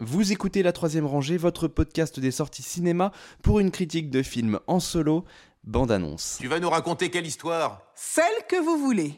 Vous écoutez La Troisième Rangée, votre podcast des sorties cinéma pour une critique de film en solo, bande-annonce. Tu vas nous raconter quelle histoire? Celle que vous voulez.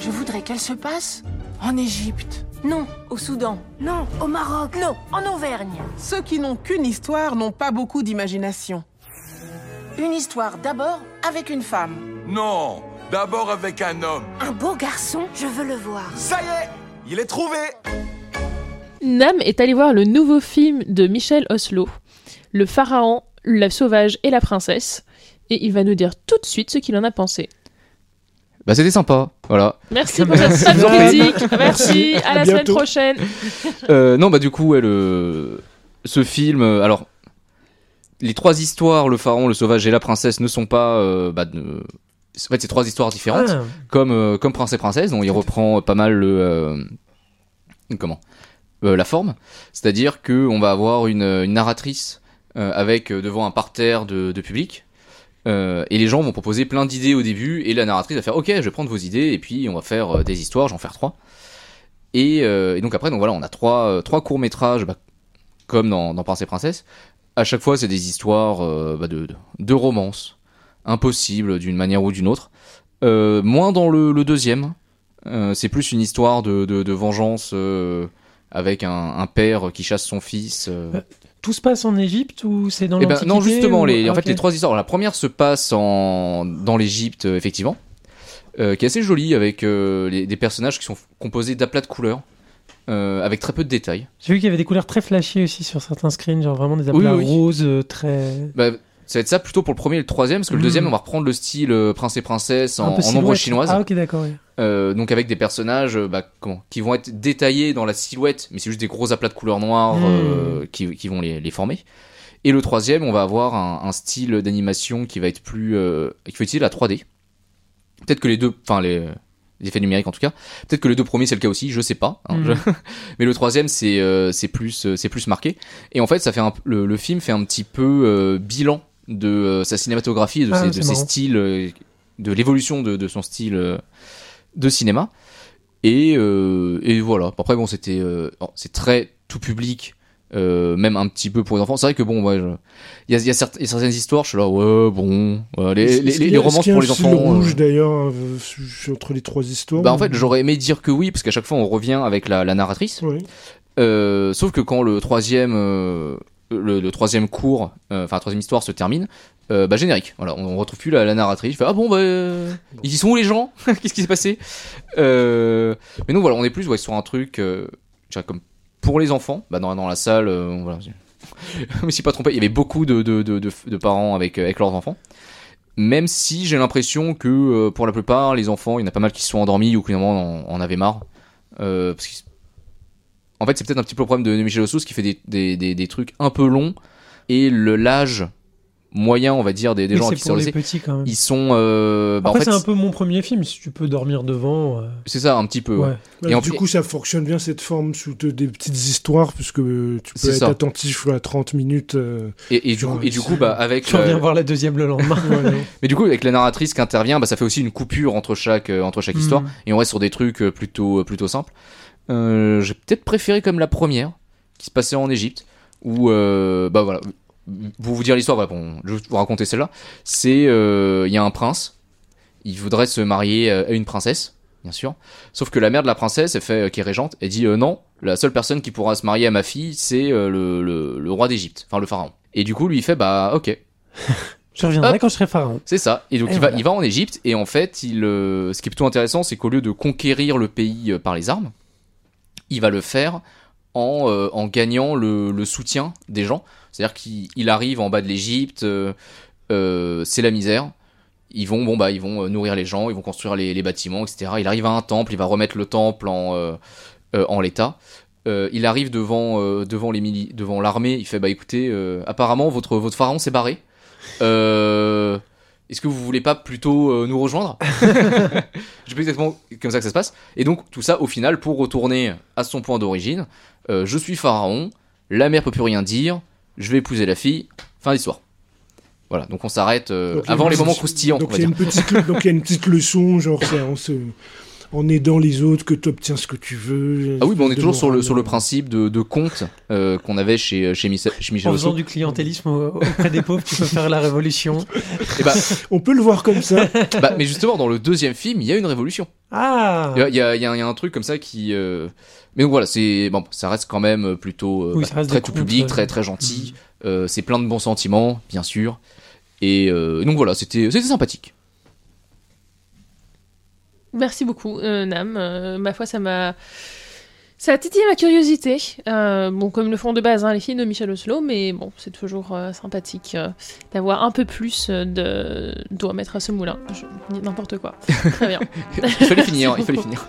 Je voudrais qu'elle se passe en Égypte. Non, au Soudan. Non, au Maroc. Non, en Auvergne. Ceux qui n'ont qu'une histoire n'ont pas beaucoup d'imagination. Une histoire d'abord avec une femme. Non D'abord avec un homme. Un beau garçon, je veux le voir. Ça y est Il est trouvé Nam est allé voir le nouveau film de Michel Oslo, Le pharaon, la sauvage et la princesse, et il va nous dire tout de suite ce qu'il en a pensé. Bah c'était sympa, voilà. Merci pour cette critique. Merci, à la semaine prochaine. Euh, non bah du coup ouais, le... ce film, euh, alors les trois histoires, le pharaon, le sauvage et la princesse, ne sont pas, euh, bah, de- en fait c'est trois histoires différentes, Ah, comme euh, comme prince et princesse, dont il reprend pas mal le euh, comment Euh, la forme, c'est-à-dire que on va avoir une, une narratrice avec devant un parterre de, de public. Euh, et les gens vont proposer plein d'idées au début, et la narratrice va faire Ok, je vais prendre vos idées, et puis on va faire euh, des histoires, j'en faire trois. Et, euh, et donc après, donc voilà, on a trois, trois courts métrages, bah, comme dans, dans Prince et Princesse. À chaque fois, c'est des histoires bah, de, de, de romance, impossibles d'une manière ou d'une autre. Euh, moins dans le, le deuxième, Euh, c'est plus une histoire de, de, de vengeance euh, avec un, un père qui chasse son fils. Tout se passe en Égypte ou c'est dans Eh ben, non, justement, ou- les, en Ah, fait, les trois histoires. La première se passe en, dans l'Égypte, effectivement, qui est assez jolie avec les- des personnages qui sont composés d'aplats de couleurs, euh, avec très peu de détails. J'ai vu qu'il y avait des couleurs très flashy aussi sur certains screens, genre vraiment des aplats oui, oui. roses très. Bah, ça va être ça plutôt pour le premier et le troisième, parce que le deuxième, on va reprendre le style euh, prince et princesse en, peu en ombre chinoise. Ah ok d'accord. ouais. Euh, donc avec des personnages euh, bah, comment, qui vont être détaillés dans la silhouette, mais c'est juste des gros aplats de couleurs noires Mm. euh, qui, qui vont les, les former. Et le troisième, on va avoir un, un style d'animation qui va être plus, euh, qui va utiliser la 3D. Peut-être que les deux, enfin les, les effets numériques en tout cas. Peut-être que les deux premiers c'est le cas aussi, je sais pas. hein, Mm. je- mais le troisième c'est euh, c'est plus c'est plus marqué. Et en fait, ça fait un, le, le film fait un petit peu euh, bilan de euh, sa cinématographie, et de Ah, ses, de ses styles, euh, de l'évolution de, de son style euh, de cinéma. Et, euh, et voilà. Après bon, c'était euh, bon, c'est très tout public. euh, même un petit peu pour les enfants. C'est vrai que bon, ouais, je- il y y, a y certaines histoires, je suis là, ouais, bon, ouais, les, les, les a- romances pour un les enfants. rouge euh, d'ailleurs euh, entre les trois histoires. bah en ou- fait, j'aurais aimé dire que oui, parce qu'à chaque fois on revient avec la, la narratrice. Oui. Euh, sauf que quand le troisième, euh, le, troisième cours, euh, enfin la troisième histoire se termine, euh, bah générique. Voilà, on, on retrouve plus la, la narratrice. Je fais ah bon bah euh, ils y sont où les gens? Qu'est-ce qui s'est passé? Mais nous voilà, on est plus ouais, sur un truc, je comme pour les enfants. Bah dans, dans la salle, voilà. Je me suis pas trompé. Il y avait beaucoup de, de, de, parents avec, avec leurs enfants. Même si j'ai l'impression que pour la plupart, les enfants, il y en a pas mal qui se sont endormis ou qui en, en avaient marre. Parce qu'ils- en fait, c'est peut-être un petit peu le problème de, Michel Ossos qui fait des, des, des, des trucs un peu longs et le l'âge moyen, on va dire, des, des Oui, gens qui pour les petits quand même. ils sont. euh, bah, en Après fait, c'est un peu mon premier film, si tu peux dormir devant. euh, c'est ça, un petit peu. ouais. Ouais. Bah, Et en du plus- coup, ça fonctionne bien cette forme sous de- des petites histoires, puisque euh, tu peux être ça. attentif à 30 minutes. euh, Et, et du coup, et du coup, bah, avec. Tu reviens euh, voir la deuxième le lendemain. Mais du coup, avec la narratrice qui intervient, bah, ça fait aussi une coupure entre chaque, euh, entre chaque Mm. histoire. Et on reste sur des trucs plutôt, plutôt simples. Euh, J'ai peut-être préféré comme la première, qui se passait en Égypte, où, euh, bah voilà, pour vous dire l'histoire, voilà, bon, je vais vous raconter celle-là. C'est, euh, il y a un prince, il voudrait se marier euh, à une princesse, bien sûr. Sauf que la mère de la princesse, elle fait, qui est régente, elle dit non, la seule personne qui pourra se marier à ma fille, c'est le, le, le roi d'Égypte, enfin le pharaon. Et du coup, lui, il fait, bah ok, Je reviendrai Hop. quand je serai pharaon. c'est ça. Et donc Et il, va, il va en Égypte et en fait, il, euh, ce qui est plutôt intéressant, c'est qu'au lieu de conquérir le pays euh, par les armes, il va le faire en, euh, gagnant le, soutien des gens. C'est-à-dire qu'il il arrive en bas de l'Égypte, euh, euh, c'est la misère. Ils vont, bon bah, ils vont nourrir les gens, ils vont construire les, bâtiments, etc. Il arrive à un temple, il va remettre le temple en, en l'état. Il arrive devant, devant les devant l'armée. Il fait bah écoutez, apparemment votre votre pharaon s'est barré. Euh, Est-ce que vous voulez pas plutôt euh, nous rejoindre Je sais pas exactement comme ça que ça se passe. Et donc tout ça au final pour retourner à son point d'origine. euh, je suis pharaon, la mère peut plus rien dire, je vais épouser la fille. Fin d'histoire. Voilà, donc on s'arrête euh, avant les moments croustillants. Donc il y, a une petite, donc il y a une petite leçon, genre on se, en aidant les autres que tu obtiens ce que tu veux. Ah oui, bah on est toujours sur le, sur le principe de, de compte euh, qu'on avait chez, chez, Michel- chez Michel En faisant du clientélisme au- auprès des pauvres, tu peux faire la révolution. Et bah, On peut le voir comme ça. bah, mais justement, dans le deuxième film, il y a une révolution. Ah Il y a, il y a- y a un- il y a un truc comme ça qui. euh, Mais donc voilà, c'est bon, ça reste quand même plutôt euh, Oui, bah, très tout public, euh, très très gentil. Euh, c'est plein de bons sentiments, bien sûr. Et euh, donc voilà, c'était c'était sympathique. Merci beaucoup, euh, Nam. Euh, ma foi, ça m'a. Ça a titillé ma curiosité. Euh, bon, comme le font de base hein, les films de Michel Oslo, mais bon, c'est toujours sympathique d'avoir un peu plus de doigts à mettre à ce moulin. Je n'importe quoi. Très bien. il fallait finir, il fallait beaucoup. finir.